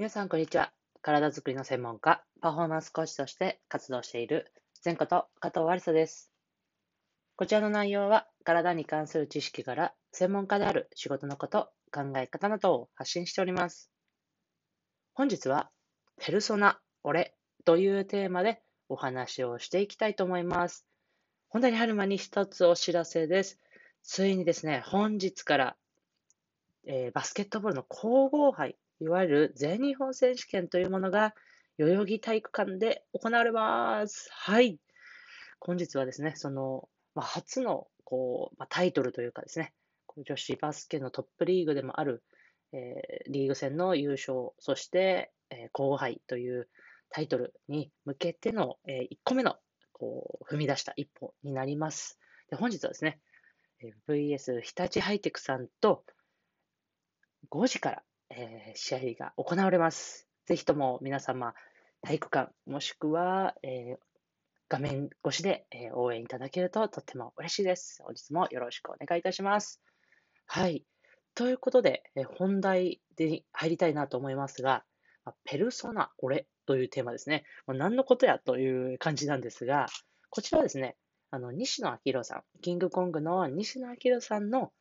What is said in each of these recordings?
皆さん、こんにちは。体づくりの専門家、パフォーマンスコーチとして活動している、前こと加藤ありさです。こちらの内容は、体に関する知識から専門家である仕事のこと、考え方などを発信しております。本日は、ペルソナ、俺というテーマでお話をしていきたいと思います。本題に入る前に一つお知らせです。ついにですね、本日から、えー、バスケットボールの皇后杯いわゆる全日本選手権というものが、代々木体育館で行われます。はい。本日はですね、その、まあ、初の、こう、まあ、タイトルというかですね、女子バスケのトップリーグでもある、えー、リーグ戦の優勝、そして、えー、後輩というタイトルに向けての、えー、1個目の、こう、踏み出した一歩になります。で本日はですね、VS 日立ハイテクさんと5時からえー、試合が行われます。ぜひとも皆様、体育館、もしくは、えー、画面越しで、えー、応援いただけるととっても嬉しいです。本日もよろしくお願いいたします。はい。ということで、え本題で入りたいなと思いますが、ペルソナ、俺というテーマですね。何のことやという感じなんですが、こちらはですね、あの、西野亮廣さん、キングコングの西野亮廣さんの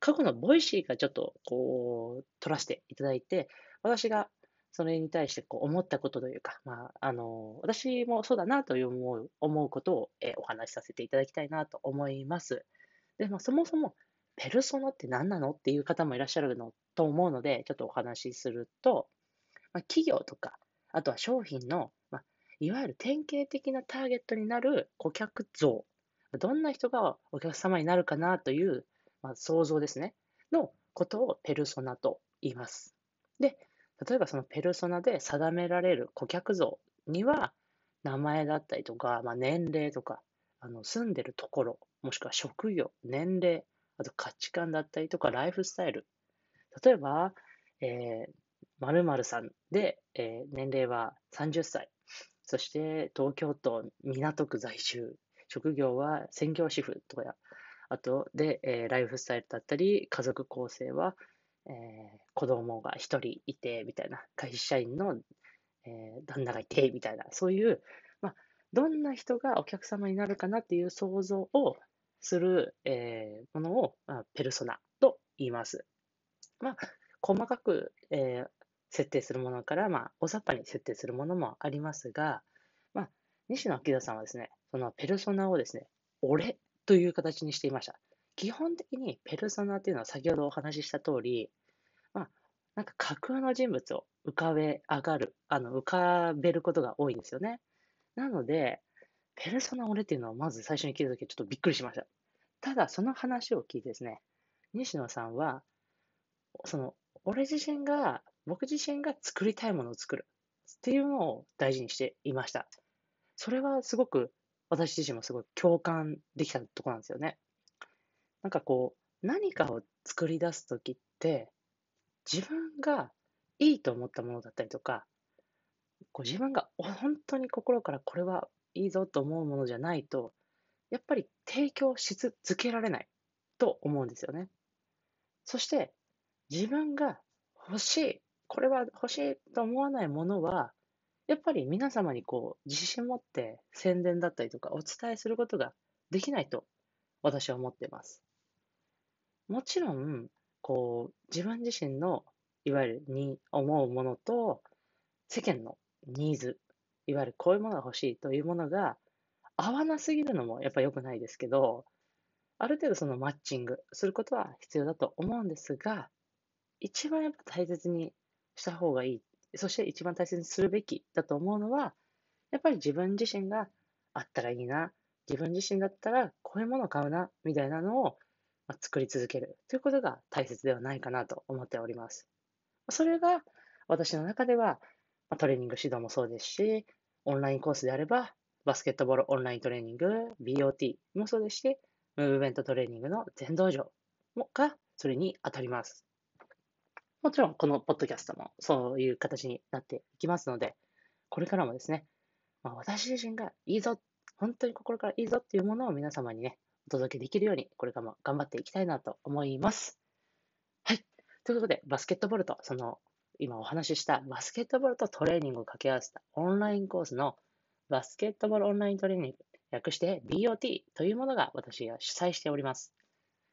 過去の Voicy がちょっとこう、取らせていただいて、私がそれに対してこう思ったことというか、まあ、あの、私もそうだなという思う思うことを、えお話しさせていただきたいなと思います。で、まあ、そもそも、ペルソナって何なのっていう方もいらっしゃるのと思うので、ちょっとお話しすると、まあ、企業とか、あとは商品の、まあ、いわゆる典型的なターゲットになる顧客像、どんな人がお客様になるかなというまあ、想像ですね、のことをペルソナと言います。で、例えばそのペルソナで定められる顧客像には、名前だったりとか、まあ、年齢とか、あの住んでるところ、もしくは職業、年齢、あと価値観だったりとか、ライフスタイル。例えば、えー、〇〇さんで、えー、年齢は30歳。そして東京都港区在住。職業は専業主婦とかあとで、えー、ライフスタイルだったり、家族構成は、えー、子供が一人いて、みたいな、会社員の、え、旦那がいて、みたいな、そういう、まあ、どんな人がお客様になるかなっていう想像をする、え、ものを、まあ、ペルソナと言います。まあ、細かく、え、設定するものから、まあ、大雑把に設定するものもありますが、まあ、西野明さんはですね、そのペルソナをですね、俺という形にしていました。基本的にペルソナっていうのは先ほどお話しした通り、まあ、なんか架空の人物を浮かべ上がる、あの、浮かべることが多いんですよね。なので、ペルソナ俺っていうのをまず最初に聞いたときちょっとびっくりしました。ただ、その話を聞いてですね、西野さんは、その、俺自身が、僕自身が作りたいものを作るっていうのを大事にしていました。それはすごく私自身もすごい共感できたとこなんですよね。なんかこう、何かを作り出すときって、自分がいいと思ったものだったりとか、こう自分が本当に心からこれはいいぞと思うものじゃないと、やっぱり提供し続けられないと思うんですよね。そして、自分が欲しい、これは欲しいと思わないものは、やっぱり皆様にこう、自信持って宣伝だったりとかお伝えすることができないと私は思っています。もちろん、こう、自分自身のいわゆるに思うものと世間のニーズ、いわゆるこういうものが欲しいというものが合わなすぎるのもやっぱ良くないですけど、ある程度そのマッチングすることは必要だと思うんですが、一番やっぱ大切にした方がいいそして一番大切にするべきだと思うのは、やっぱり自分自身があったらいいな、自分自身だったらこういうものを買うな、みたいなのを作り続けるということが大切ではないかなと思っております。それが私の中ではトレーニング指導もそうですし、オンラインコースであれば、バスケットボールオンライントレーニング、BOT もそうですし、ムーブメントトレーニングの全道場もがそれに当たります。もちろん、このポッドキャストもそういう形になっていきますので、これからもですね、まあ、私自身がいいぞ、本当に心からいいぞっていうものを皆様にね、お届けできるように、これからも頑張っていきたいなと思います。はい。ということで、バスケットボールとその今お話ししたバスケットボールとトレーニングを掛け合わせたオンラインコースのバスケットボールオンライントレーニング、略して BOT というものが私が主催しております。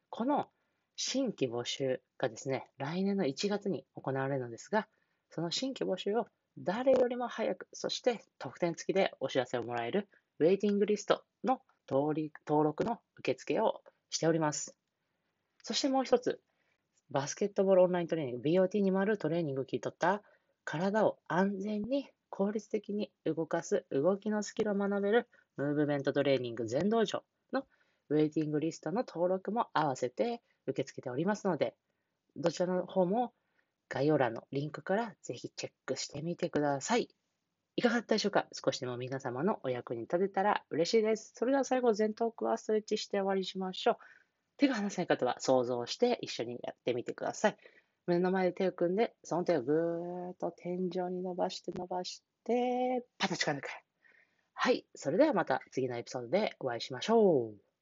この新規募集がですね、来年の1月に行われるのですが、その新規募集を誰よりも早く、そして特典付きでお知らせをもらえるウェイティングリストの登録の受付をしております。そしてもう一つ、バスケットボールオンライントレーニング BOT にもあるトレーニングを切り取った体を安全に効率的に動かす動きのスキルを学べるムーブメントトレーニング全道場のウェイティングリストの登録も合わせて受け付けておりますので、どちらの方も概要欄のリンクからぜひチェックしてみてください。いかがだったでしょうか？少しでも皆様のお役に立てたら嬉しいです。それでは最後、前頭腔ストレッチして終わりにしましょう。手が離せない方は想像して一緒にやってみてください。目の前で手を組んで、その手をぐーっと天井に伸ばして伸ばして、パタ力抜く。はい。それではまた次のエピソードでお会いしましょう。